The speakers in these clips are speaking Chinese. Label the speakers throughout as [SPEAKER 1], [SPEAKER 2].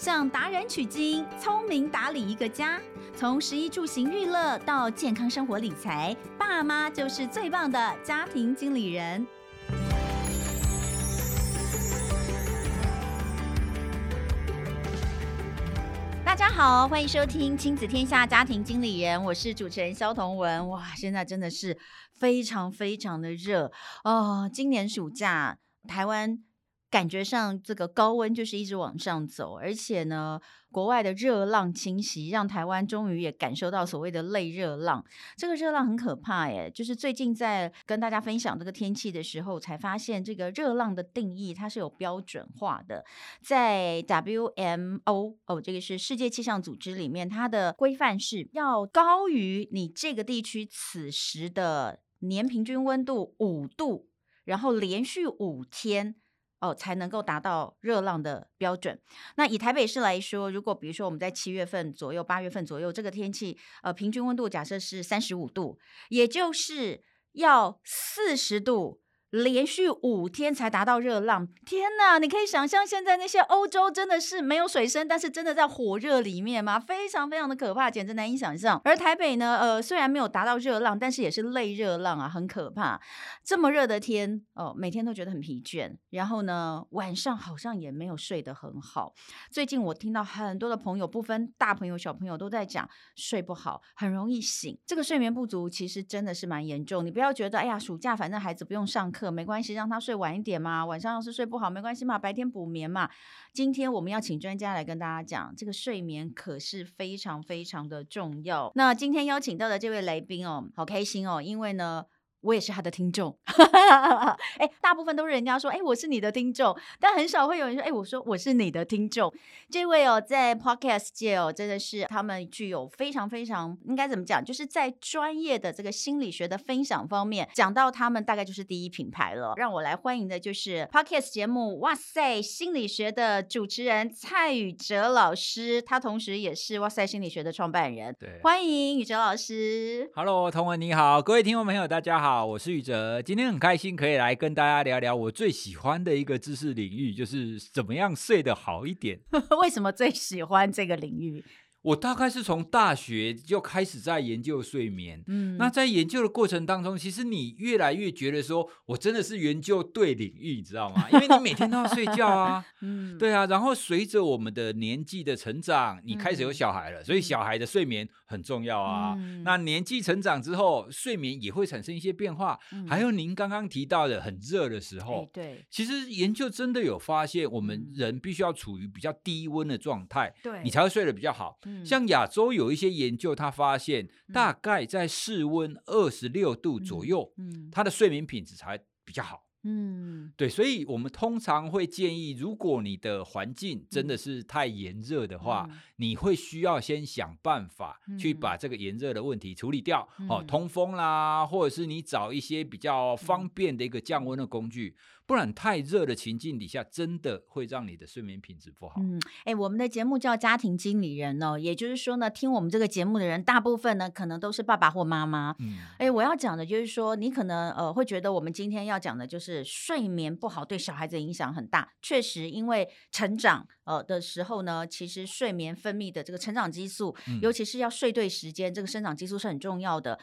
[SPEAKER 1] 向达人取经，聪明打理一个家。从食衣住行娱乐到健康生活理财，爸妈就是最棒的家庭经理人。大家好，欢迎收听亲子天下家庭经理人，我是主持人萧彤雯。哇，现在真的是非常非常的热哦！今年暑假台湾。感觉上这个高温就是一直往上走，而且呢，国外的热浪侵袭，让台湾终于也感受到所谓的类热浪。这个热浪很可怕耶，就是最近在跟大家分享这个天气的时候，才发现这个热浪的定义它是有标准化的，在 WMO 哦，这个是世界气象组织里面，它的规范是要高于你这个地区此时的年平均温度五度，然后连续五天。哦，才能够达到热浪的标准。那以台北市来说，如果比如说我们在七月份左右、八月份左右，这个天气，呃，平均温度假设是三十五度，也就是要四十度。连续五天才达到热浪，天哪！你可以想象现在那些欧洲真的是没有水深，但是真的在火热里面吗？非常非常的可怕，简直难以想象。而台北呢，呃，虽然没有达到热浪，但是也是类热浪啊，很可怕。这么热的天，哦，每天都觉得很疲倦，然后呢，晚上好像也没有睡得很好。最近我听到很多的朋友，不分大朋友小朋友，都在讲睡不好，很容易醒。这个睡眠不足其实真的是蛮严重。你不要觉得，哎呀，暑假反正孩子不用上课。可没关系，让他睡晚一点嘛。晚上要是睡不好，没关系嘛，白天补眠嘛。今天我们要请专家来跟大家讲，这个睡眠可是非常非常的重要。那今天邀请到的这位来宾哦，好开心哦，因为呢。我也是他的听众，哎，大部分都是人家说，哎，我是你的听众，但很少会有人说，哎，我说我是你的听众。这位哦，在 Podcast 界哦，真的是他们具有非常非常应该怎么讲，就是在专业的这个心理学的分享方面，讲到他们大概就是第一品牌了。让我来欢迎的就是 Podcast 节目《哇塞心理学》的主持人蔡宇哲老师，他同时也是《哇塞心理学》的创办人。对，欢迎宇哲老师。
[SPEAKER 2] Hello，彤雯你好，各位听众朋友大家好。好，我是宇哲，今天很开心可以来跟大家聊聊我最喜欢的一个知识领域，就是怎么样睡得好一点。
[SPEAKER 1] 为什么最喜欢这个领域？
[SPEAKER 2] 我大概是从大学就开始在研究睡眠，嗯，那在研究的过程当中，其实你越来越觉得说，我真的是研究对领域，你知道吗？因为你每天都要睡觉啊，嗯，对啊，然后随着我们的年纪的成长，你开始有小孩了，嗯，所以小孩的睡眠很重要啊。嗯，那年纪成长之后，睡眠也会产生一些变化。嗯，还有您刚刚提到的很热的时候，
[SPEAKER 1] 对，
[SPEAKER 2] 其实研究真的有发现，我们人必须要处于比较低温的状态，
[SPEAKER 1] 对，
[SPEAKER 2] 你才会睡得比较好。像亚洲有一些研究，他发现大概在室温二十六度左右，嗯，他的睡眠品质才比较好。嗯，对，所以我们通常会建议，如果你的环境真的是太炎热的话，你会需要先想办法去把这个炎热的问题处理掉，哦，通风啦，或者是你找一些比较方便的一个降温的工具。不然太热的情境底下，真的会让你的睡眠品质不好。
[SPEAKER 1] 嗯，哎，我们的节目叫家庭经理人哦，也就是说呢，听我们这个节目的人，大部分呢可能都是爸爸或妈妈。嗯，哎，我要讲的就是说，你可能呃会觉得我们今天要讲的就是睡眠不好对小孩子影响很大。确实，因为成长呃的时候呢，其实睡眠分泌的这个成长激素，嗯，尤其是要睡对时间，这个生长激素是很重要的。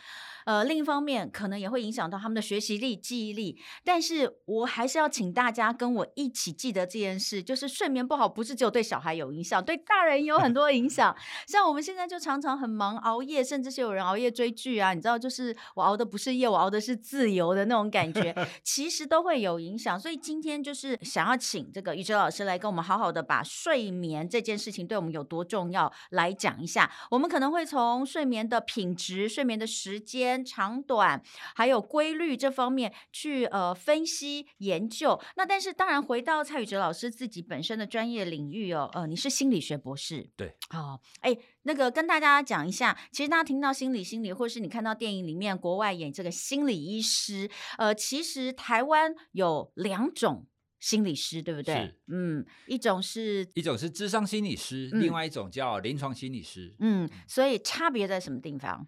[SPEAKER 1] 呃，另一方面，可能也会影响到他们的学习力、记忆力。但是我还是要请大家跟我一起记得这件事，就是睡眠不好不是只有对小孩有影响，对大人也有很多影响。像我们现在就常常很忙，熬夜，甚至是有人熬夜追剧啊。你知道，就是我熬的不是夜，我熬的是自由的那种感觉，其实都会有影响。所以今天就是想要请这个宇哲老师来跟我们好好的把睡眠这件事情对我们有多重要来讲一下。我们可能会从睡眠的品质、睡眠的时间。长短还有规律这方面去呃分析研究，那但是当然回到蔡宇哲老师自己本身的专业领域哦，呃，你是心理学博士，
[SPEAKER 2] 对，
[SPEAKER 1] 好，哎，那个跟大家讲一下，其实大家听到心理心理，或是你看到电影里面国外演这个心理医师，呃，其实台湾有两种心理师，对不
[SPEAKER 2] 对？
[SPEAKER 1] 嗯，一种是
[SPEAKER 2] 一种是智商心理师，嗯，另外一种叫临床心理师，
[SPEAKER 1] 嗯，所以差别在什么地方？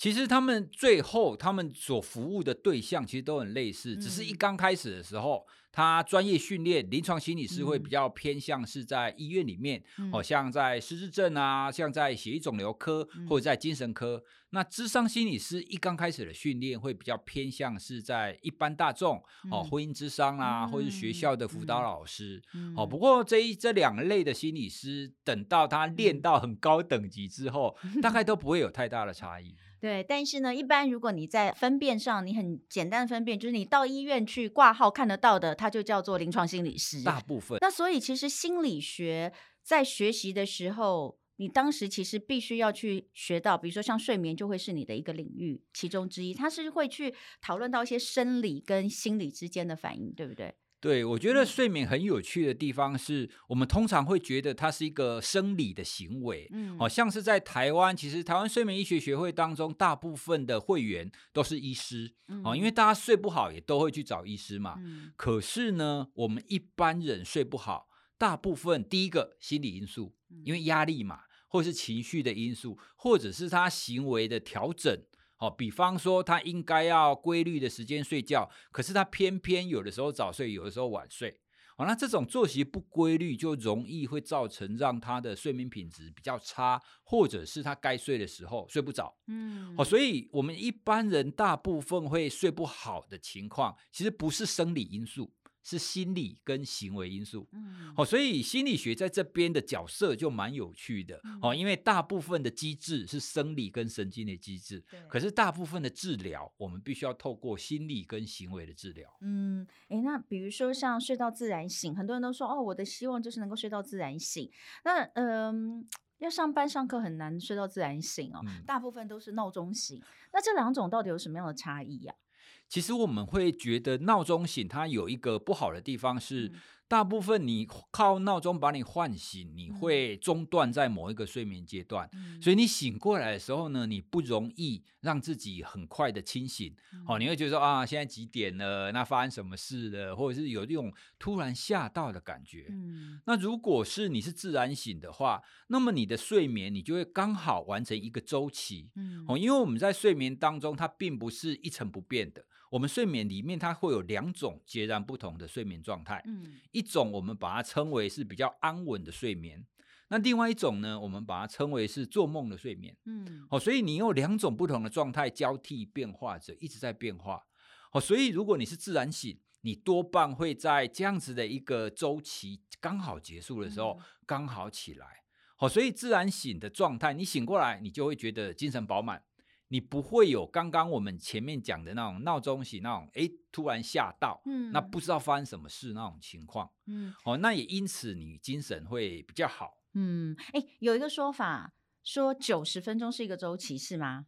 [SPEAKER 2] 其实他们最后他们所服务的对象其实都很类似，
[SPEAKER 1] 嗯、
[SPEAKER 2] 只是一刚开始的时候，他专业训练临床心理师会比较偏向是在医院里面，嗯、哦，像在失智症啊，像在血液肿瘤科、嗯、或者在精神科。那智商心理师一刚开始的训练会比较偏向是在一般大众，嗯、哦，婚姻智商啊，嗯、或者是学校的辅导老师。嗯、哦，不过这一这两类的心理师，等到他练到很高等级之后，嗯、大概 都不会有太大的差异。
[SPEAKER 1] 对，但是呢，一般如果你在分辨上，你很简单的分辨，就是你到医院去挂号看得到的，它就叫做临床心理师。
[SPEAKER 2] 大部分。
[SPEAKER 1] 那所以其实心理学在学习的时候，你当时其实必须要去学到，比如说像睡眠就会是你的一个领域其中之一，它是会去讨论到一些生理跟心理之间的反应，对不对？
[SPEAKER 2] 对，我觉得睡眠很有趣的地方是，我们通常会觉得它是一个生理的行为，嗯，好像是在台湾，其实台湾睡眠医学学会当中，大部分的会员都是医师，嗯，因为大家睡不好也都会去找医师嘛。嗯，可是呢，我们一般人睡不好，大部分第一个心理因素，因为压力嘛，或是情绪的因素，或者是他行为的调整。哦，比方说他应该要规律的时间睡觉，可是他偏偏有的时候早睡，有的时候晚睡。哦，那这种作息不规律就容易会造成让他的睡眠品质比较差，或者是他该睡的时候睡不着。嗯，哦，所以我们一般人大部分会睡不好的情况，其实不是生理因素。是心理跟行为因素，嗯，好，所以心理学在这边的角色就蛮有趣的，哦，因为大部分的机制是生理跟神经的机制，对，可是大部分的治疗，我们必须要透过心理跟行为的治疗。
[SPEAKER 1] 嗯，诶，那比如说像睡到自然醒，很多人都说，哦，我的希望就是能够睡到自然醒。那，嗯，要上班上课很难睡到自然醒哦，大部分都是闹钟醒。那这两种到底有什么样的差异呀？
[SPEAKER 2] 其实我们会觉得闹钟醒，它有一个不好的地方是，嗯、大部分你靠闹钟把你唤醒，你会中断在某一个睡眠阶段，嗯、所以你醒过来的时候呢，你不容易让自己很快的清醒。嗯、哦，你会觉得说啊，现在几点了？那发生什么事了？或者是有这种突然吓到的感觉。嗯、那如果是你是自然醒的话，那么你的睡眠你就会刚好完成一个周期。嗯、哦，因为我们在睡眠当中，它并不是一成不变的。我们睡眠里面，它会有两种截然不同的睡眠状态。嗯，一种我们把它称为是比较安稳的睡眠，那另外一种呢，我们把它称为是做梦的睡眠。嗯，哦，所以你有两种不同的状态交替变化着，一直在变化。哦，所以如果你是自然醒，你多半会在这样子的一个周期刚好结束的时候，刚好起来。哦，所以自然醒的状态，你醒过来，你就会觉得精神饱满。你不会有刚刚我们前面讲的那种闹钟醒那种，哎，突然吓到，嗯，那不知道发生什么事那种情况，嗯，哦，那也因此你精神会比较好，
[SPEAKER 1] 嗯，哎，有一个说法说九十分钟是一个周期，是吗？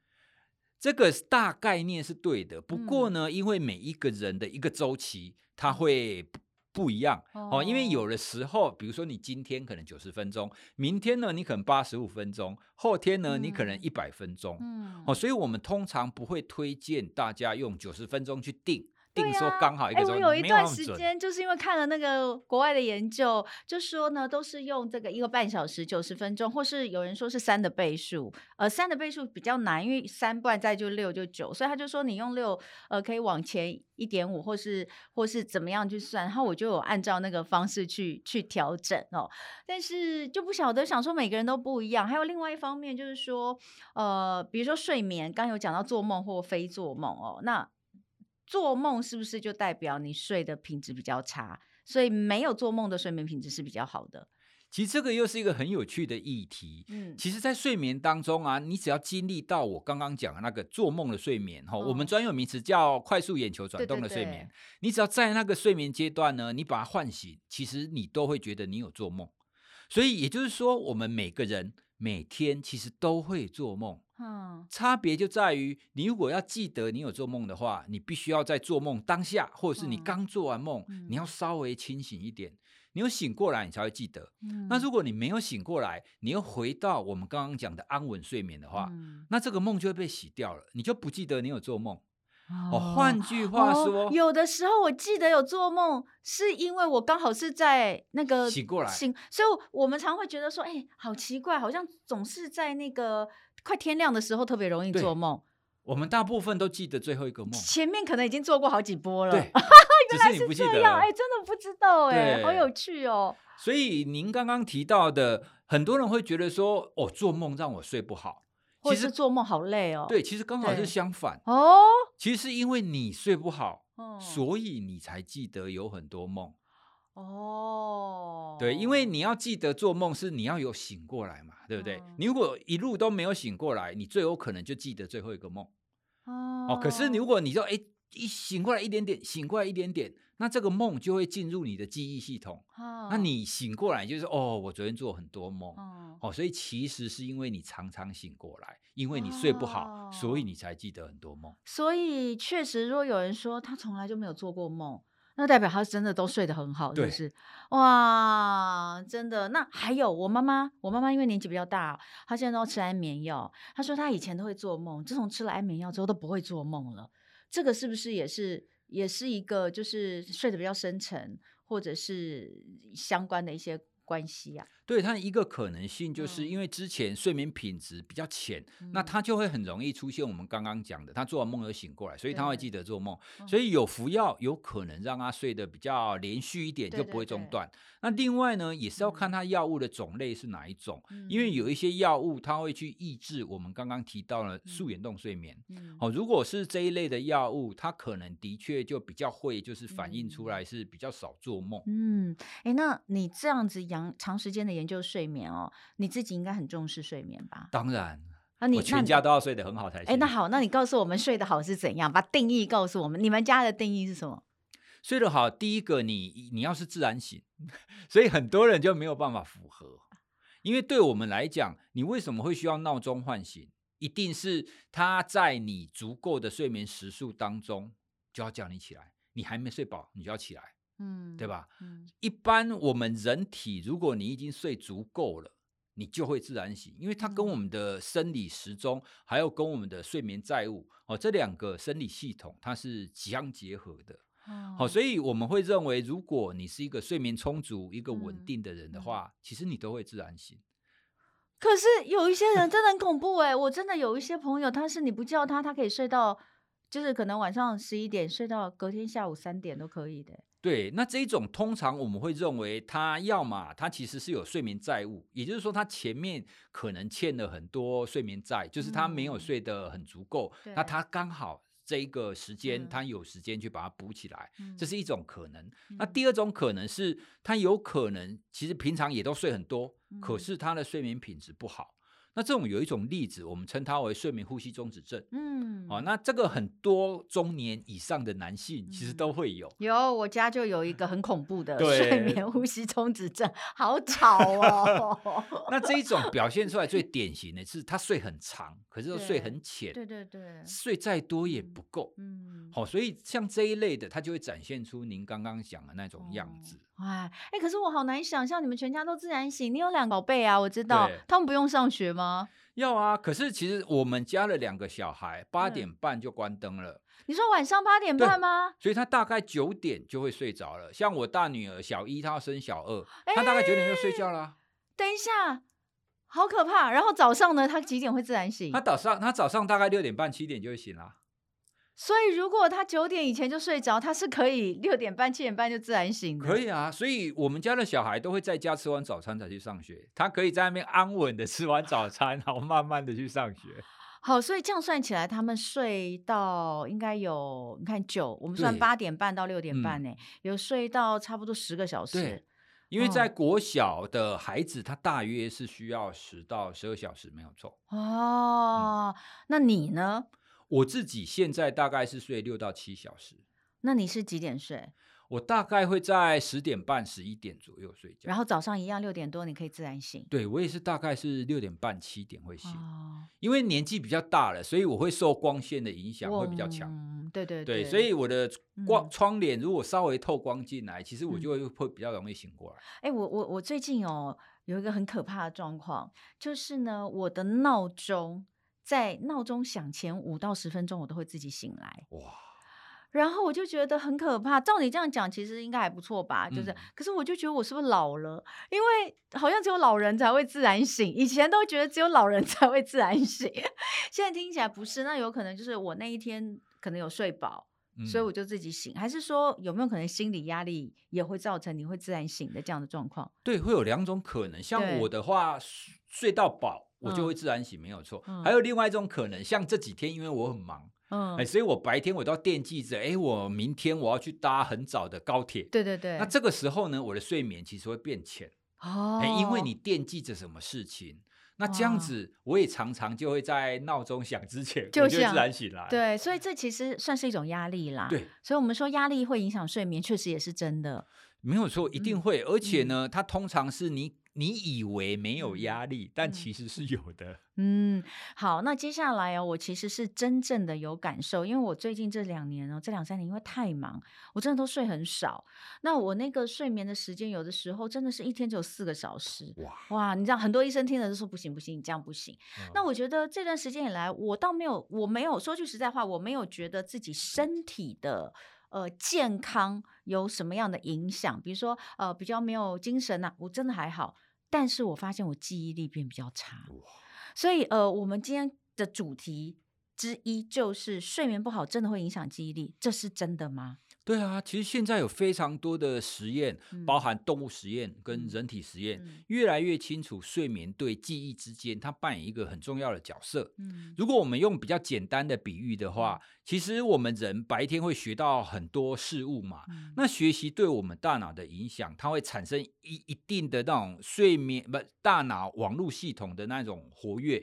[SPEAKER 2] 这个大概念是对的，不过呢，嗯，因为每一个人的一个周期，它会。不一样。哦，因为有的时候，比如说你今天可能九十分钟，明天呢你可能八十五分钟，后天呢你可能一百分钟，嗯，哦，所以我们通常不会推荐大家用九十分钟去定。定说刚好一个钟，哎，我
[SPEAKER 1] 有一段时间就是因为看了那个国外的研究，就说呢都是用这个一个半小时九十分钟，或是有人说是三的倍数，呃，三的倍数比较难，因为三不然再就六就九，所以他就说你用六，呃，可以往前一点五，或是或是怎么样去算，然后我就有按照那个方式去去调整哦，但是就不晓得想说每个人都不一样，还有另外一方面就是说，呃，比如说睡眠，刚有讲到做梦或非做梦哦，那。做梦是不是就代表你睡的品质比较差？所以没有做梦的睡眠品质是比较好的。
[SPEAKER 2] 其实这个又是一个很有趣的议题。嗯，其实，在睡眠当中啊，你只要经历到我刚刚讲的那个做梦的睡眠，哈、哦，我们专有名词叫快速眼球转动的睡眠。对对对，你只要在那个睡眠阶段呢，你把它唤醒，其实你都会觉得你有做梦。所以也就是说，我们每个人每天其实都会做梦。嗯，差别就在于，你如果要记得你有做梦的话，你必须要在做梦当下，或者是你刚做完梦，嗯、你要稍微清醒一点，你有醒过来，你才会记得。嗯、那如果你没有醒过来，你又回到我们刚刚讲的安稳睡眠的话，嗯、那这个梦就会被洗掉了，你就不记得你有做梦。哦，换句话说，
[SPEAKER 1] 哦，有的时候我记得有做梦，是因为我刚好是在那个
[SPEAKER 2] 醒过来，
[SPEAKER 1] 醒，所以我们常会觉得说，哎，好奇怪，好像总是在那个。快天亮的时候特别容易做梦，
[SPEAKER 2] 我们大部分都记得最后一个梦，
[SPEAKER 1] 前面可能已经做过好几波了。
[SPEAKER 2] 对，
[SPEAKER 1] 原来是这样，哎，真的不知道，哎，好有趣哦。
[SPEAKER 2] 所以您刚刚提到的，很多人会觉得说，哦，做梦让我睡不好，
[SPEAKER 1] 其实做梦好累哦。
[SPEAKER 2] 对，其实刚好是相反。
[SPEAKER 1] 哦。
[SPEAKER 2] 其实是因为你睡不好，所以你才记得有很多梦。
[SPEAKER 1] 哦，
[SPEAKER 2] 对，因为你要记得做梦是你要有醒过来嘛，对不对？你如果一路都没有醒过来，你最有可能就记得最后一个梦。哦，可是如果你说，哎，一醒过来一点点，醒过来一点点，那这个梦就会进入你的记忆系统。那你醒过来就是哦，我昨天做很多梦。哦，所以其实是因为你常常醒过来，因为你睡不好，所以你才记得很多梦。
[SPEAKER 1] 所以确实，如果有人说他从来就没有做过梦。那代表他真的都睡得很好，是不是？哇，真的。那还有我妈妈，我妈妈因为年纪比较大，她现在都要吃安眠药。她说她以前都会做梦，自从吃了安眠药之后都不会做梦了。这个是不是也是也是一个就是睡得比较深沉，或者是相关的一些关系呀、啊？
[SPEAKER 2] 对，它一个可能性就是因为之前睡眠品质比较浅，嗯、那他就会很容易出现我们刚刚讲的，他做完梦又醒过来，所以他会记得做梦。所以有服药有可能让他睡得比较连续一点，就不会中断。对对对，那另外呢，也是要看他药物的种类是哪一种，嗯、因为有一些药物它会去抑制我们刚刚提到了素眼动睡眠。嗯、哦，如果是这一类的药物，它可能的确就比较会就是反映出来是比较少做梦。
[SPEAKER 1] 嗯，哎，那你这样子养长时间的。研究睡眠哦，你自己应该很重视睡眠吧？
[SPEAKER 2] 当然，啊你，我全家都要睡得很好才行。
[SPEAKER 1] 哎，那好，那你告诉我们睡得好是怎样？把定义告诉我们，你们家的定义是什么？
[SPEAKER 2] 睡得好，第一个你，你你要是自然醒，所以很多人就没有办法符合。因为对我们来讲，你为什么会需要闹钟唤醒？一定是他在你足够的睡眠时数当中就要叫你起来，你还没睡饱，你就要起来。嗯，对吧？嗯，一般我们人体，如果你已经睡足够了，你就会自然醒，因为它跟我们的生理时钟，还有跟我们的睡眠债务哦，这两个生理系统它是相结合的。好，所以我们会认为，如果你是一个睡眠充足、一个稳定的人的话，其实你都会自然醒。
[SPEAKER 1] 可是有一些人真的很恐怖哎，我真的有一些朋友，他是你不叫他，他可以睡到，就是可能晚上十一点睡到隔天下午三点都可以的。
[SPEAKER 2] 对，那这一种通常我们会认为他要么他其实是有睡眠债务，也就是说他前面可能欠了很多睡眠债，就是他没有睡得很足够，嗯、那他刚好这一个时间他有时间去把它补起来，嗯、这是一种可能。嗯、那第二种可能是他有可能其实平常也都睡很多，嗯、可是他的睡眠品质不好。那这种有一种例子，我们称它为睡眠呼吸中止症。嗯，哦，那这个很多中年以上的男性其实都会有。
[SPEAKER 1] 有，我家就有一个很恐怖的睡眠呼吸中止症，好吵哦。
[SPEAKER 2] 那这一种表现出来最典型的是他睡很长，可是又睡很浅。
[SPEAKER 1] 对对对，
[SPEAKER 2] 睡再多也不够。嗯，好，所以像这一类的，他就会展现出您刚刚讲的那种样子。
[SPEAKER 1] 哎，哎，可是我好难想象你们全家都自然醒。你有两个宝贝啊，我知道，他们不用上学吗？
[SPEAKER 2] 要啊，可是其实我们家的两个小孩八点半就关灯了。
[SPEAKER 1] 你说晚上八点半吗？
[SPEAKER 2] 所以他大概九点就会睡着了。像我大女儿小一，她要生小二，她大概九点就睡觉了。
[SPEAKER 1] 等一下，好可怕！然后早上呢，她几点会自然醒？
[SPEAKER 2] 她早上，她早上大概六点半、七点就会醒了。
[SPEAKER 1] 所以，如果他九点以前就睡着，他是可以六点半、七点半就自然醒的。
[SPEAKER 2] 可以啊，所以我们家的小孩都会在家吃完早餐才去上学。他可以在那边安稳的吃完早餐，然后慢慢的去上学。
[SPEAKER 1] 好，所以这样算起来，他们睡到应该有，你看九，我们算八点半到六点半呢，嗯、有睡到差不多十个小时。对，
[SPEAKER 2] 因为在国小的孩子，他大约是需要十到十二小时，没有错。
[SPEAKER 1] 哦，嗯、那你呢？
[SPEAKER 2] 我自己现在大概是睡六到七小时。
[SPEAKER 1] 那你是几点睡？
[SPEAKER 2] 我大概会在十点半、十一点左右睡觉。
[SPEAKER 1] 然后早上一样六点多你可以自然醒。
[SPEAKER 2] 对，我也是大概是六点半、七点会醒。哦。因为年纪比较大了，所以我会受光线的影响会比较强。
[SPEAKER 1] 嗯，对对对。
[SPEAKER 2] 对，所以我的光窗帘如果稍微透光进来，其实我就会会比较容易醒过来。
[SPEAKER 1] 哎，我我我最近哦有一个很可怕的状况，就是呢我的闹钟。在闹钟响前五到十分钟，我都会自己醒来。哇！然后我就觉得很可怕。照你这样讲，其实应该还不错吧？就是，嗯、可是我就觉得我是不是老了？因为好像只有老人才会自然醒，以前都觉得只有老人 才会自然醒，现在听起来不是。那有可能就是我那一天可能有睡饱，嗯、所以我就自己醒，还是说有没有可能心理压力也会造成你会自然醒的这样的状况？
[SPEAKER 2] 对，会有两种可能。像我的话，睡到饱我就会自然醒，没有错。嗯、还有另外一种可能，像这几天因为我很忙。嗯，哎，所以我白天我都要惦记着，哎，我明天我要去搭很早的高铁。
[SPEAKER 1] 对对对。
[SPEAKER 2] 那这个时候呢，我的睡眠其实会变浅。哦。哎，因为你惦记着什么事情，那这样子我也常常就会在闹钟响之前就，我就自然醒来。
[SPEAKER 1] 对，所以这其实算是一种压力啦。对。所以我们说压力会影响睡眠，确实也是真的。
[SPEAKER 2] 没有错，一定会。嗯、而且呢，它通常是你。你以为没有压力，嗯、但其实是有的。
[SPEAKER 1] 嗯，好，那接下来哦，我其实是真正的有感受，因为我最近这两年哦，这两三年因为太忙，我真的都睡很少。那我那个睡眠的时间，有的时候真的是一天只有四个小时。哇哇，你知道很多医生听了都说不行不行，你这样不行。嗯、那我觉得这段时间以来，我倒没有，我没有说句实在话，我没有觉得自己身体的。呃，健康有什么样的影响？比如说，呃，比较没有精神呐、啊，我真的还好，但是我发现我记忆力变比较差。哇所以，呃，我们今天的主题之一就是睡眠不好真的会影响记忆力，这是真的吗？
[SPEAKER 2] 对啊，其实现在有非常多的实验，嗯、包含动物实验跟人体实验，嗯、越来越清楚睡眠对记忆之间它扮演一个很重要的角色。嗯、如果我们用比较简单的比喻的话，其实我们人白天会学到很多事物嘛，嗯、那学习对我们大脑的影响，它会产生一一定的那种睡眠不大脑网络系统的那种活跃。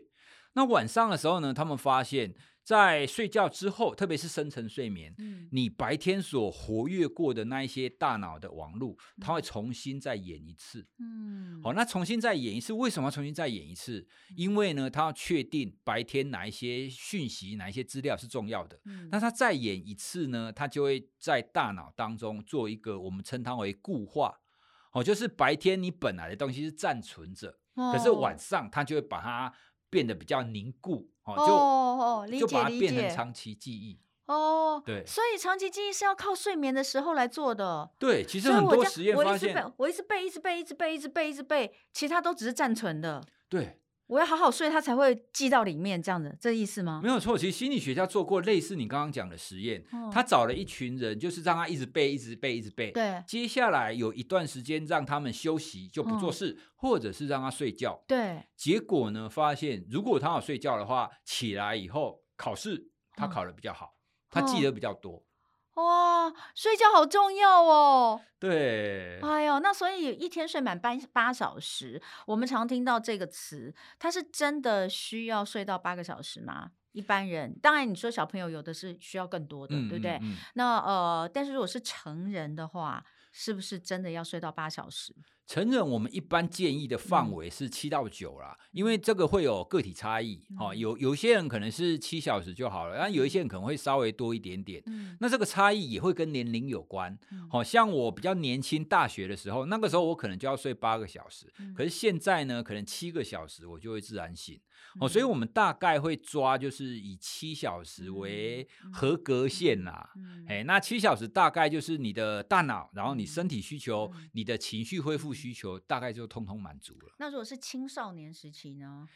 [SPEAKER 2] 那晚上的时候呢，他们发现。在睡觉之后，特别是深层睡眠，嗯、你白天所活跃过的那一些大脑的网路，嗯、它会重新再演一次。嗯，好，那重新再演一次，为什么要重新再演一次？嗯、因为呢，它要确定白天哪一些讯息、哪一些资料是重要的。嗯，那它再演一次呢，它就会在大脑当中做一个我们称它为固化。哦，就是白天你本来的东西是暂存着，哦、可是晚上它就会把它。变得比较凝固，哦，就哦，理解，就把它变成长期记忆
[SPEAKER 1] 哦，对，所以长期记忆是要靠睡眠的时候来做的。
[SPEAKER 2] 对，其实很多实验发现，
[SPEAKER 1] 我，我一直背，一直背，一直背，一直背，一直背，其他都只是暂存的。
[SPEAKER 2] 对。
[SPEAKER 1] 我要好好睡，他才会记到里面，这样的这意思吗？
[SPEAKER 2] 没有错，其实心理学家做过类似你刚刚讲的实验，哦、他找了一群人，就是让他一直背，一直背，一直背。对。接下来有一段时间让他们休息，就不做事，哦、或者是让他睡觉。对。结果呢，发现如果他好睡觉的话，起来以后考试他考的比较好，哦、他记得比较多。
[SPEAKER 1] 哇，睡觉好重要哦！
[SPEAKER 2] 对，
[SPEAKER 1] 哎呦，那所以一天睡满八八小时，我们常听到这个词，它是真的需要睡到八个小时吗？一般人，当然你说小朋友有的是需要更多的，嗯、对不对？嗯嗯、那呃，但是如果是成人的话，是不是真的要睡到八小时？
[SPEAKER 2] 成人我们一般建议的范围是七到九啦，嗯、因为这个会有个体差异。哦、嗯，有有些人可能是七小时就好了，但有一些人可能会稍微多一点点。嗯、那这个差异也会跟年龄有关。好、嗯、像我比较年轻，大学的时候，那个时候我可能就要睡八个小时，嗯、可是现在呢，可能七个小时我就会自然醒。哦，所以我们大概会抓，就是以七小时为合格线啦。哎，那七小时大概就是你的大脑，然后你身体需求，你的情绪恢复需求，大概就通通满足了。
[SPEAKER 1] 那如果是青少年时期呢？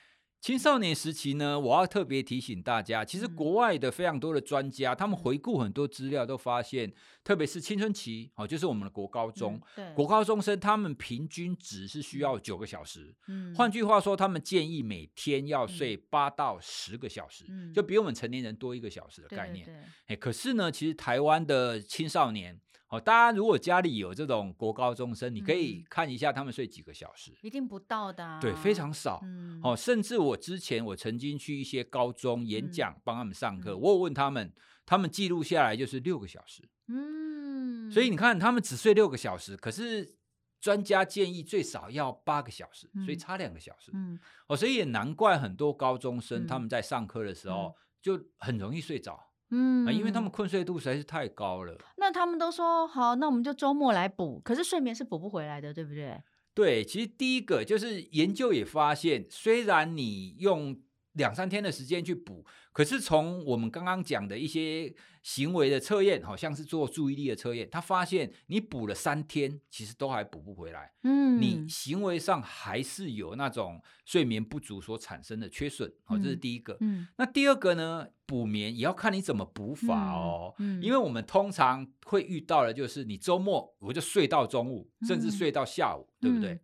[SPEAKER 2] 青少年时期呢，我要特别提醒大家，其实国外的非常多的专家，他们回顾很多资料，都发现，特别是青春期，哦，就是我们的国高中，国高中生，他们平均只是需要九个小时。嗯，换句话说，他们建议每天要睡八到十个小时，就比我们成年人多一个小时的概念。哎，可是呢，其实台湾的青少年。哦，大家如果家里有这种国高中生，你可以看一下他们睡几个小时，
[SPEAKER 1] 一定不到的，
[SPEAKER 2] 对，非常少。哦，甚至我之前我曾经去一些高中演讲，帮他们上课，我有问他们，他们记录下来就是六个小时。嗯，所以你看，他们只睡六个小时，可是专家建议最少要八个小时，所以差两个小时。嗯，哦，所以也难怪很多高中生他们在上课的时候就很容易睡着。嗯，因为他们困睡度实在是太高了。
[SPEAKER 1] 那他们都说好，那我们就周末来补。可是睡眠是补不回来的，对不对？
[SPEAKER 2] 对，其实第一个就是研究也发现，虽然你用两三天的时间去补，可是从我们刚刚讲的一些行为的测验，好像是做注意力的测验，他发现你补了三天，其实都还补不回来。嗯，你行为上还是有那种睡眠不足所产生的缺损。好，这是第一个。嗯，那第二个呢？补眠也要看你怎么补法哦。嗯，因为我们通常会遇到的就是你周末我就睡到中午，甚至睡到下午，对不对？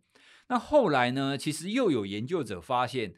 [SPEAKER 2] 那后来呢？其实又有研究者发现。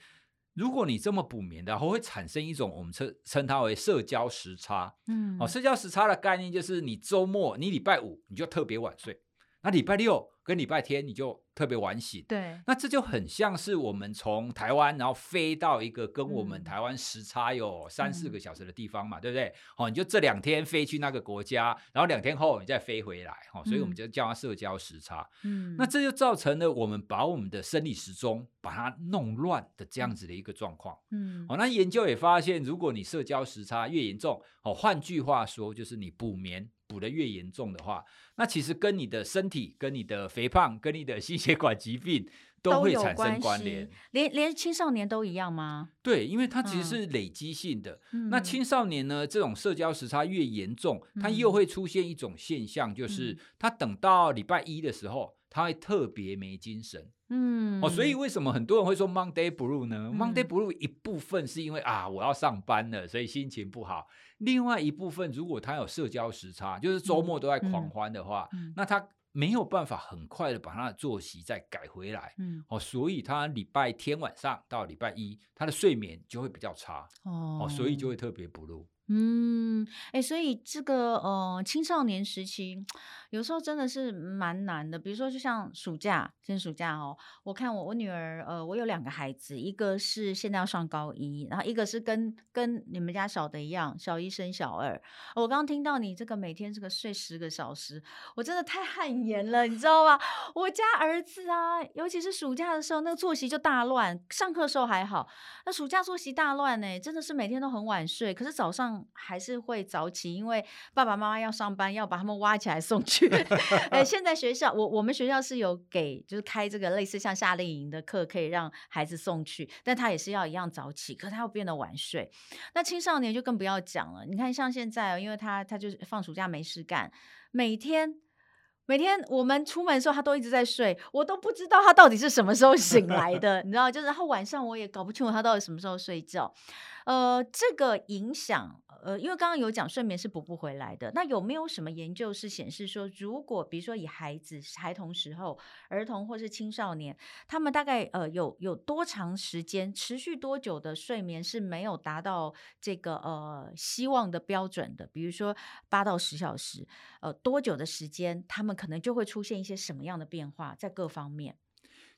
[SPEAKER 2] 如果你这么补眠的话，会产生一种我们称称它为社交时差。嗯，哦，社交时差的概念就是你周末，你礼拜五你就特别晚睡，那礼拜六跟礼拜天你就特别晚醒，
[SPEAKER 1] 对，
[SPEAKER 2] 那这就很像是我们从台湾然后飞到一个跟我们台湾时差有三四个小时的地方嘛，嗯、对不对？哦，你就这两天飞去那个国家，然后两天后你再飞回来，哦，所以我们就叫它社交时差。嗯，那这就造成了我们把我们的生理时钟把它弄乱的这样子的一个状况。嗯，哦，那研究也发现，如果你社交时差越严重，哦，换句话说就是你补眠补得越严重的话，那其实跟你的身体、跟你的肥胖、跟你的心血管疾病都会产生关联，
[SPEAKER 1] 连连青少年都一样吗？
[SPEAKER 2] 对，因为它其实是累积性的。嗯、那青少年呢，这种社交时差越严重，它又会出现一种现象，就是他等到礼拜一的时候，他会特别没精神。嗯，哦，所以为什么很多人会说 Monday Blue 呢？嗯、Monday Blue 一部分是因为啊，我要上班了，所以心情不好；另外一部分，如果他有社交时差，就是周末都在狂欢的话，嗯嗯、那他。没有办法很快的把他的作息再改回来，嗯，哦，所以他礼拜天晚上到礼拜一，他的睡眠就会比较差，哦，哦，所以就会特别 blue。
[SPEAKER 1] 嗯，哎、所以这个呃青少年时期有时候真的是蛮难的。比如说，就像暑假，现在暑假哦，我看我我女儿，呃，我有两个孩子，一个是现在要上高一，然后一个是跟跟你们家小的一样，小一升小二。我刚刚听到你这个每天这个睡十个小时，我真的太汗颜了，你知道吗？我家儿子啊，尤其是暑假的时候，那个作息就大乱。上课时候还好，那暑假作息大乱呢，真的是每天都很晚睡，可是早上。还是会早起，因为爸爸妈妈要上班，要把他们挖起来送去。哎，现在学校我我们学校是有给，就是开这个类似像夏令营的课，可以让孩子送去，但他也是要一样早起，可他又变得晚睡。那青少年就更不要讲了。你看，像现在，因为他他就是放暑假没事干，每天每天我们出门的时候，他都一直在睡，我都不知道他到底是什么时候醒来的，你知道？就是然后晚上我也搞不清楚他到底什么时候睡觉。呃，这个影响。呃，因为刚刚有讲睡眠是补不回来的，那有没有什么研究是显示说，如果比如说以孩子孩童时候、儿童或是青少年，他们大概呃有有多长时间、持续多久的睡眠是没有达到这个呃希望的标准的？比如说八到十小时，呃，多久的时间，他们可能就会出现一些什么样的变化在各方面？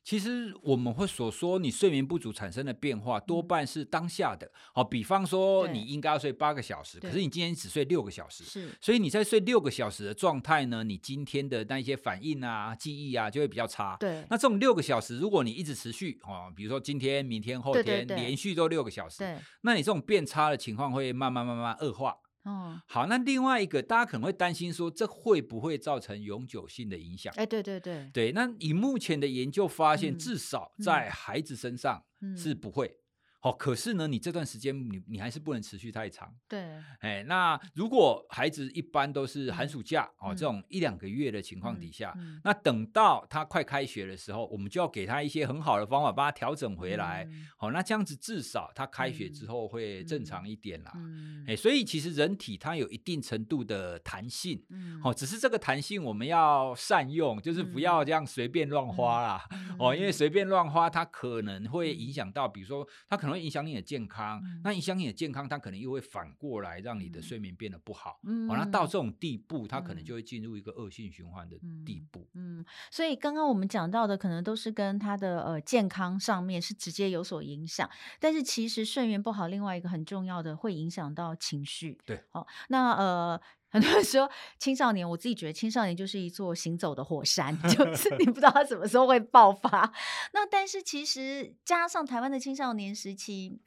[SPEAKER 2] 其实我们会所说你睡眠不足产生的变化，多半是当下的。好，比方说你应该要睡八个小时，可是你今天只睡六个小时，是，所以你在睡六个小时的状态呢，你今天的那一些反应啊、记忆啊就会比较差。对，那这种六个小时，如果你一直持续，哦，比如说今天、明天、后天连续都六个小时，对，那你这种变差的情况会慢慢慢慢恶化。哦，好，那另外一个，大家可能会担心说，这会不会造成永久性的影响？
[SPEAKER 1] 哎，对对对，
[SPEAKER 2] 对。那以目前的研究发现，至少在孩子身上是不会。哦，可是呢，你这段时间你你还是不能持续太长。
[SPEAKER 1] 对，
[SPEAKER 2] 哎，那如果孩子一般都是寒暑假哦，这种一两个月的情况底下，那等到他快开学的时候，我们就要给他一些很好的方法，把他调整回来。好，那这样子至少他开学之后会正常一点啦。哎，所以其实人体它有一定程度的弹性，哦，只是这个弹性我们要善用，就是不要这样随便乱花啦。哦，因为随便乱花，它可能会影响到，比如说它可能。会影响你的健康，嗯、那影响你的健康，它可能又会反过来让你的睡眠变得不好。嗯，那到这种地步，它可能就会进入一个恶性循环的地步。
[SPEAKER 1] 嗯，嗯，所以刚刚我们讲到的，可能都是跟他的呃健康上面是直接有所影响。但是其实睡眠不好，另外一个很重要的会影响到情绪。
[SPEAKER 2] 对，
[SPEAKER 1] 好，那呃。很多人说青少年，我自己觉得青少年就是一座行走的火山，就是你不知道他什么时候会爆发。那但是其实加上台湾的青少年时期，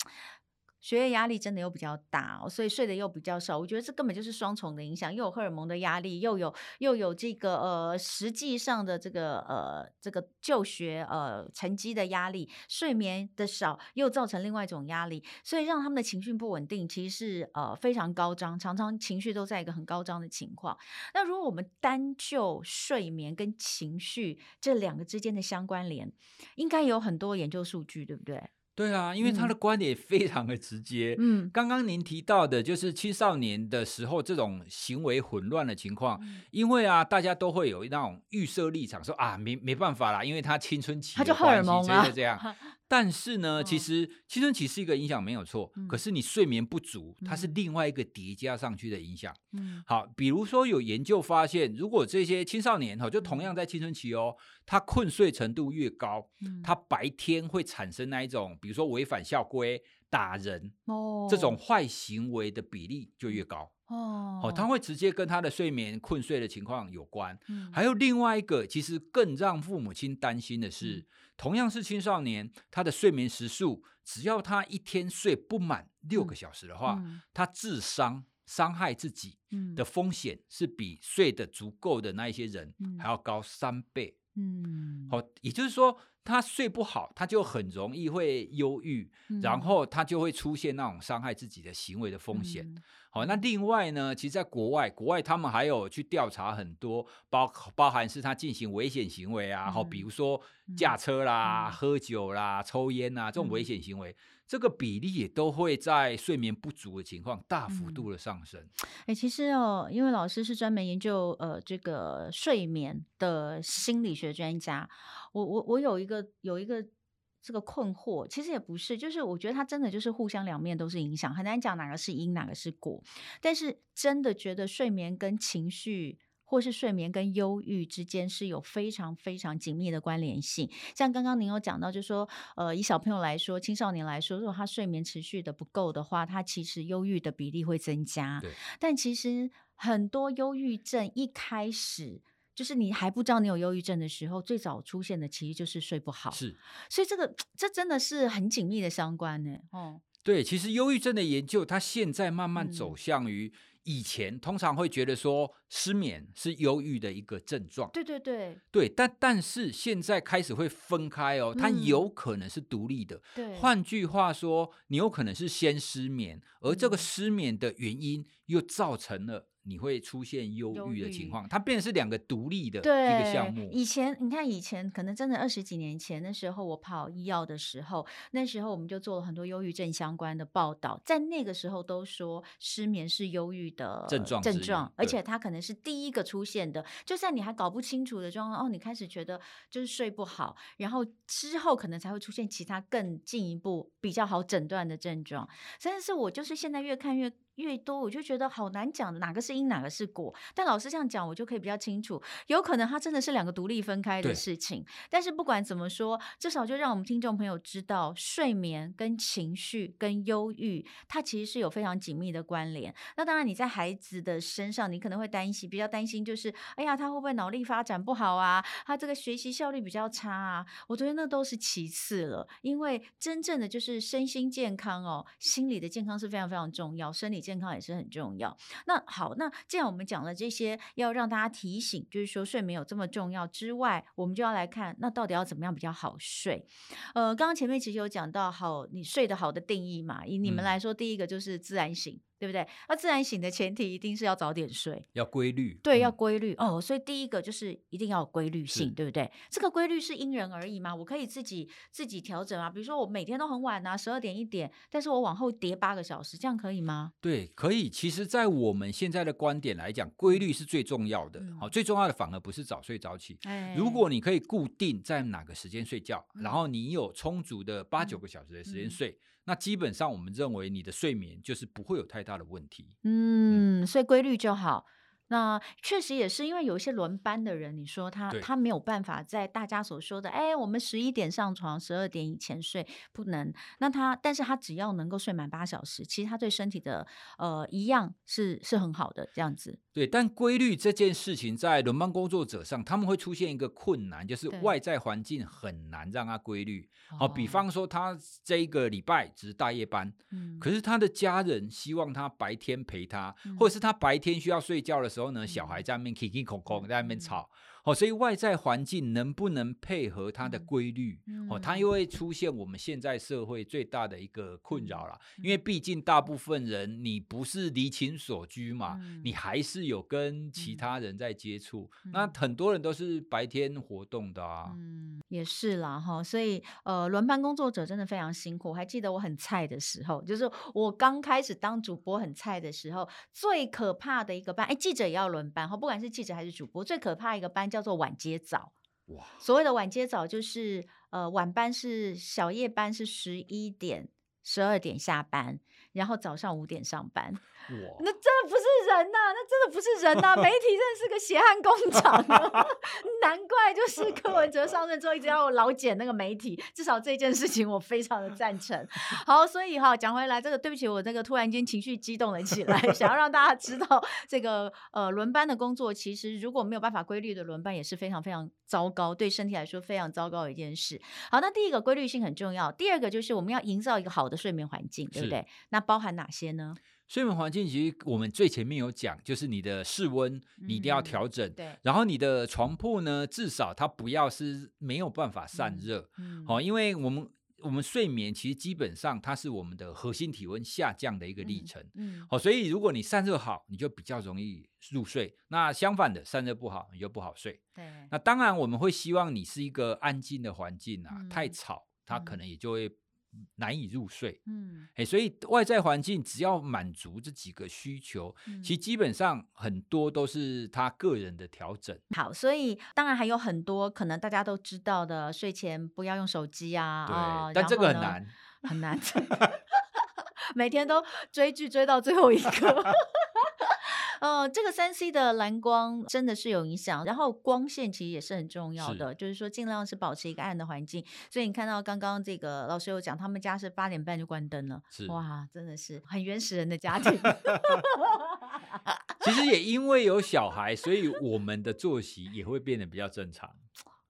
[SPEAKER 1] 学业压力真的又比较大，所以睡得又比较少。我觉得这根本就是双重的影响，又有荷尔蒙的压力，又有又有这个呃实际上的这个呃这个就学呃成绩的压力，睡眠的少又造成另外一种压力，所以让他们的情绪不稳定，其实是呃非常高涨，常常情绪都在一个很高涨的情况。那如果我们单就睡眠跟情绪这两个之间的相关联，应该有很多研究数据，对不对？
[SPEAKER 2] 对啊，因为他的观点非常的直接。嗯，刚刚您提到的，就是青少年的时候这种行为混乱的情况，嗯、因为啊，大家都会有那种预设立场说，啊，没没办法啦，因为他青春期，
[SPEAKER 1] 他就荷尔蒙啊，
[SPEAKER 2] 就这样。但是呢，其实青春期是一个影响没有错，嗯、可是你睡眠不足，它是另外一个叠加上去的影响。嗯，好，比如说有研究发现，如果这些青少年哈，就同样在青春期哦，他困睡程度越高，他白天会产生那一种，比如说违反校规、打人哦这种坏行为的比例就越高。哦，哦，他会直接跟他的睡眠困睡的情况有关。嗯，还有另外一个，其实更让父母亲担心的是。同样是青少年，他的睡眠时数，只要他一天睡不满六个小时的话，他智商伤害自己的风险是比睡得足够的那一些人还要高三倍。嗯，好，也就是说，他睡不好，他就很容易会忧郁，嗯、然后他就会出现那种伤害自己的行为的风险。嗯好，那另外呢，其实在国外，国外他们还有去调查很多，包包含是他进行危险行为啊，好、嗯，比如说驾车啦、嗯、喝酒啦、抽烟啊这种危险行为，嗯、这个比例也都会在睡眠不足的情况大幅度的上升。
[SPEAKER 1] 哎、其实哦，因为老师是专门研究呃这个睡眠的心理学专家，我我我有一个有一个。这个困惑其实也不是，就是我觉得它真的就是互相两面都是影响，很难讲哪个是因哪个是果。但是真的觉得睡眠跟情绪，或是睡眠跟忧郁之间是有非常非常紧密的关联性。像刚刚您有讲到，就是说呃，以小朋友来说，青少年来说，如果他睡眠持续的不够的话，他其实忧郁的比例会增加。对但其实很多忧郁症一开始。就是你还不知道你有忧郁症的时候，最早出现的其实就是睡不好。是，所以这个这真的是很紧密的相关呢。哦，
[SPEAKER 2] 对，其实忧郁症的研究，它现在慢慢走向于以前通常会觉得说失眠是忧郁的一个症状。
[SPEAKER 1] 对对对，
[SPEAKER 2] 对，但但是现在开始会分开哦，它有可能是独立的。对，换句话说，你有可能是先失眠，而这个失眠的原因又造成了。你会出现忧郁的情况，它变成是两个独立的一个项目。
[SPEAKER 1] 以前你看，以前可能真的二十几年前那时候，我跑医药的时候，那时候我们就做了很多忧郁症相关的报道，在那个时候都说失眠是忧郁的症状症状，而且它可能是第一个出现的。就算你还搞不清楚的状况，哦，你开始觉得就是睡不好，然后之后可能才会出现其他更进一步比较好诊断的症状。但是我就是现在越看越。越多，我就觉得好难讲哪个是因，哪个是果。但老师这样讲，我就可以比较清楚，有可能它真的是两个独立分开的事情。但是不管怎么说，至少就让我们听众朋友知道，睡眠跟情绪跟忧郁，它其实是有非常紧密的关联。那当然，你在孩子的身上，你可能会担心，比较担心就是，哎呀，他会不会脑力发展不好啊？他这个学习效率比较差啊？我觉得那都是其次了，因为真正的就是身心健康哦，心理的健康是非常非常重要，生理。健康也是很重要。那好，那既然我们讲了这些，要让大家提醒，就是说睡眠有这么重要之外，我们就要来看，那到底要怎么样比较好睡？呃，刚刚前面其实有讲到，好，你睡得好的定义嘛，以你们来说，第一个就是自然醒。对不对？那自然醒的前提一定是要早点睡，
[SPEAKER 2] 要规律。
[SPEAKER 1] 对，要规律、嗯、哦。所以第一个就是一定要有规律性，对不对？这个规律是因人而异吗？我可以自己自己调整啊。比如说我每天都很晚啊，十二点一点，但是我往后叠八个小时，这样可以吗？
[SPEAKER 2] 对，可以。其实，在我们现在的观点来讲，规律是最重要的。好、嗯，最重要的反而不是早睡早起。哎、如果你可以固定在哪个时间睡觉，嗯、然后你有充足的八九个小时的时间睡。那基本上，我们认为你的睡眠就是不会有太大的问题。
[SPEAKER 1] 嗯，睡规律就好。那确实也是因为有一些轮班的人，你说他他没有办法在大家所说的，哎，我们十一点上床，十二点以前睡不能。那他，但是他只要能够睡满八小时，其实他对身体的呃一样是是很好的这样子。
[SPEAKER 2] 对，但规律这件事情在轮班工作者上，他们会出现一个困难，就是外在环境很难让他规律。好，比方说他这一个礼拜值大夜班，嗯，可是他的家人希望他白天陪他，嗯，或者是他白天需要睡觉的时候呢，小孩在那边 kiki 口口在那边吵。哦，所以外在环境能不能配合它的规律？嗯、哦，它又会出现我们现在社会最大的一个困扰了。嗯、因为毕竟大部分人你不是离情所居嘛，嗯、你还是有跟其他人在接触。嗯、那很多人都是白天活动的啊。
[SPEAKER 1] 嗯，也是啦哈。所以呃，轮班工作者真的非常辛苦。我还记得我很菜的时候，就是我刚开始当主播很菜的时候，最可怕的一个班，哎，记者也要轮班哈，不管是记者还是主播，最可怕一个班叫。叫做晚接早，哇！所谓的晚接早就是，呃，晚班是小夜班，是十一点、十二点下班，然后早上五点上班。哇！那真的不是人呐、啊，那真的不是人呐、啊！媒体真的是个血汗工厂，难怪就是 柯文哲上任之后一直要我老检那个媒体，至少这件事情我非常的赞成。好，所以哈讲回来，这个对不起，我这个突然间情绪激动了起来，想要让大家知道，这个呃轮班的工作其实如果没有办法规律的轮班也是非常非常糟糕，对身体来说非常糟糕的一件事。好，那第一个规律性很重要，第二个就是我们要营造一个好的睡眠环境，对不对？那包含哪些呢？
[SPEAKER 2] 睡眠环境其实我们最前面有讲，就是你的室温你一定要调整，嗯、对，然后你的床铺呢，至少它不要是没有办法散热，好、嗯。嗯，因为我们我们睡眠其实基本上它是我们的核心体温下降的一个历程，嗯，好、嗯，所以如果你散热好，你就比较容易入睡，那相反的散热不好，你就不好睡，对，那当然我们会希望你是一个安静的环境啊，嗯、太吵它可能也就会。难以入睡，嗯，哎，所以外在环境只要满足这几个需求，嗯、其实基本上很多都是他个人的调整。
[SPEAKER 1] 好，所以当然还有很多可能大家都知道的，睡前不要用手机啊，
[SPEAKER 2] 对，哦、但这个很难，
[SPEAKER 1] 很难，每天都追剧追到最后一刻。呃，这个三 C 的蓝光真的是有影响，然后光线其实也是很重要的，是就是说尽量是保持一个暗的环境。所以你看到刚刚这个老师有讲，他们家是八点半就关灯了，哇，真的是很原始人的家庭。
[SPEAKER 2] 其实也因为有小孩，所以我们的作息也会变得比较正常。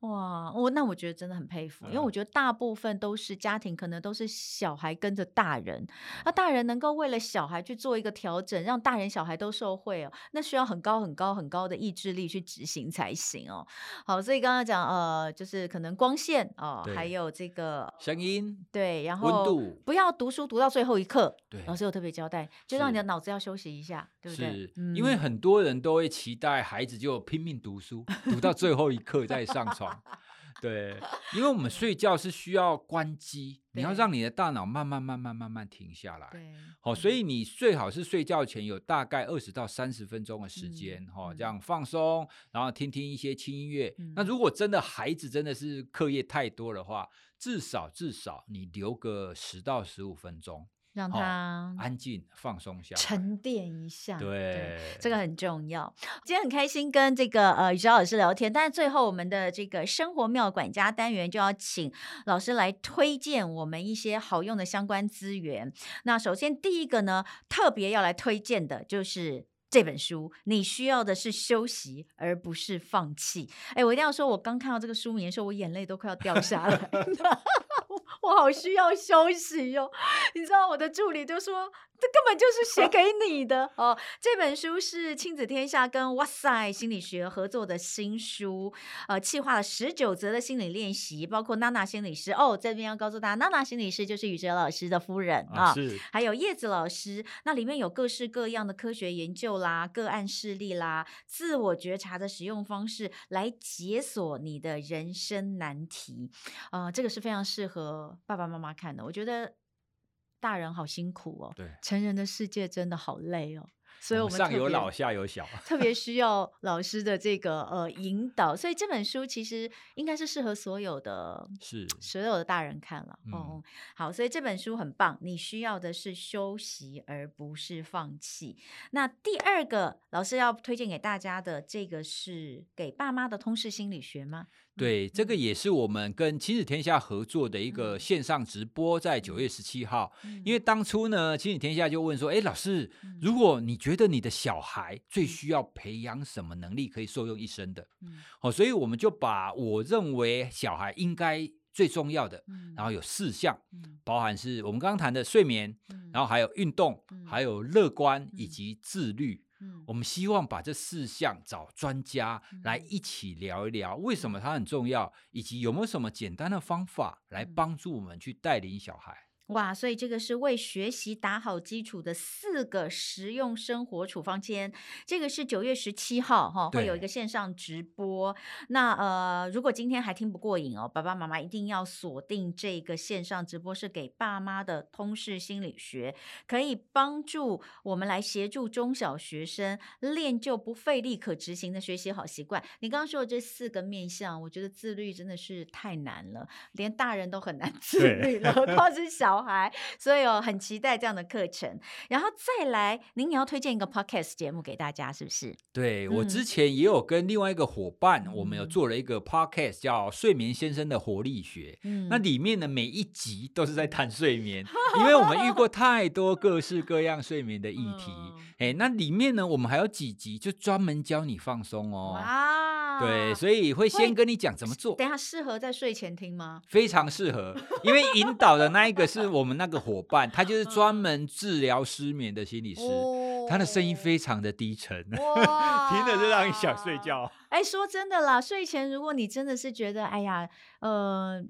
[SPEAKER 1] 哇，我那我觉得真的很佩服，因为我觉得大部分都是家庭，可能都是小孩跟着大人，那大人能够为了小孩去做一个调整，让大人小孩都受惠哦，那需要很高很高很高的意志力去执行才行哦。好，所以刚刚讲呃，就是可能光线哦，对还有这个
[SPEAKER 2] 声音，
[SPEAKER 1] 对，然后
[SPEAKER 2] 温度，
[SPEAKER 1] 不要读书读到最后一刻，对，老师有特别交代，就让你的脑子要休息一下，对不对？是，嗯，因
[SPEAKER 2] 为很多人都会期待孩子就拼命读书，读到最后一刻再上床。对，因为我们睡觉是需要关机，你要让你的大脑慢慢、慢慢、慢慢停下来。对，好，所以你最好是睡觉前有大概二十到三十分钟的时间，哈、嗯，这样放松，然后听听一些轻音乐。嗯、那如果真的孩子真的是课业太多的话，至少至少你留个十到十五分钟。
[SPEAKER 1] 让他
[SPEAKER 2] 安静放松下，
[SPEAKER 1] 沉淀一下。
[SPEAKER 2] 对，
[SPEAKER 1] 对，这个很重要。今天很开心跟这个呃宇哲老师聊天，但是最后我们的这个生活妙管家单元就要请老师来推荐我们一些好用的相关资源。那首先第一个呢，特别要来推荐的就是这本书。你需要的是休息，而不是放弃。哎，我一定要说，我刚看到这个书名的时候，我眼泪都快要掉下来。我好需要休息哟、你知道我的助理就说。这根本就是写给你的哦！这本书是亲子天下跟哇塞心理学合作的新书，呃，企划了十九则的心理练习，包括娜娜心理师哦，这边要告诉大家，娜娜心理师就是宇哲老师的夫人啊，是，还有叶子老师，那里面有各式各样的科学研究啦、个案事例啦、自我觉察的使用方式，来解锁你的人生难题，啊、呃，这个是非常适合爸爸妈妈看的，我觉得。大人好辛苦哦，对，成人的世界真的好累哦。所以我们
[SPEAKER 2] 上有老下有小，
[SPEAKER 1] 特别需要老师的这个呃引导。所以这本书其实应该是适合所有的，是所有的大人看了。嗯，嗯，好，所以这本书很棒。你需要的是休息，而不是放弃。那第二个老师要推荐给大家的这个是给爸妈的通识心理学吗？
[SPEAKER 2] 对，这个也是我们跟亲子天下合作的一个线上直播，在九月十七号。因为当初呢，亲子天下就问说：“哎，老师，如果你觉得你的小孩最需要培养什么能力，可以受用一生的？”好，所以我们就把我认为小孩应该最重要的，然后有四项，包含是我们刚刚谈的睡眠，然后还有运动，还有乐观以及自律。嗯，我们希望把这四项找专家来一起聊一聊，为什么它很重要，以及有没有什么简单的方法来帮助我们去带领小孩。
[SPEAKER 1] 哇，所以这个是为学习打好基础的四个实用生活处方箋。这个是九月十七号哈，会有一个线上直播。那呃，如果今天还听不过瘾哦，爸爸妈妈一定要锁定这个线上直播，是给爸妈的通识心理学，可以帮助我们来协助中小学生练就不费力可执行的学习好习惯。你刚刚说的这四个面向，我觉得自律真的是太难了，连大人都很难 自律了，何况是小。小孩，所以我很期待这样的课程。然后再来，您也要推荐一个 podcast 节目给大家，是不是？
[SPEAKER 2] 对，我之前也有跟另外一个伙伴，嗯、我们有做了一个 podcast，叫《睡眠先生的活力学》。嗯，那里面的每一集都是在谈睡眠，因为我们遇过太多各式各样睡眠的议题。哎、嗯，那里面呢，我们还有几集就专门教你放松哦。哇！对，所以会先跟你讲怎么做。
[SPEAKER 1] 等下适合在睡前听吗？
[SPEAKER 2] 非常适合，因为引导的那一个是我们那个伙伴，他就是专门治疗失眠的心理师，哦、他的声音非常的低沉，哇听着就让你想睡觉。
[SPEAKER 1] 哎，说真的啦，睡前如果你真的是觉得哎呀，呃，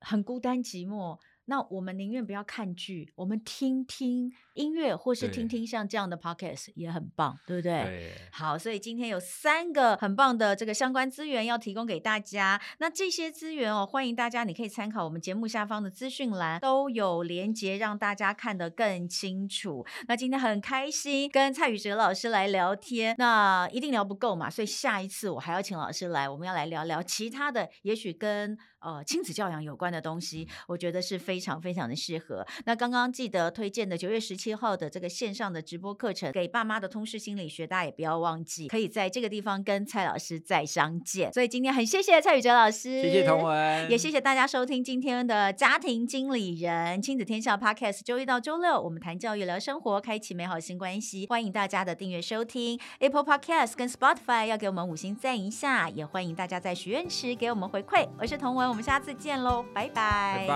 [SPEAKER 1] 很孤单寂寞。那我们宁愿不要看剧，我们听听音乐，或是听听像这样的 podcast 也很棒，对不对？对。好，所以今天有三个很棒的这个相关资源要提供给大家。那这些资源哦，欢迎大家，你可以参考我们节目下方的资讯栏，都有连接，让大家看得更清楚。那今天很开心跟蔡宇哲老师来聊天，那一定聊不够嘛，所以下一次我还要请老师来，我们要来聊聊其他的，也许跟呃亲子教养有关的东西，我觉得是非。常非常的适合。那刚刚记得推荐的九月十七号的这个线上的直播课程，给爸妈的通识心理学，大家也不要忘记，可以在这个地方跟蔡老师再相见。所以今天很谢谢蔡宇哲老师，
[SPEAKER 2] 谢谢同文，
[SPEAKER 1] 也谢谢大家收听今天的家庭经理人亲子天下 Podcast。周一到周六我们谈教育聊生活，开启美好新关系。欢迎大家的订阅收听 Apple Podcast 跟 Spotify，要给我们五星赞一下，也欢迎大家在许愿池给我们回馈。我是彤雯，我们下次见喽，
[SPEAKER 2] 拜拜，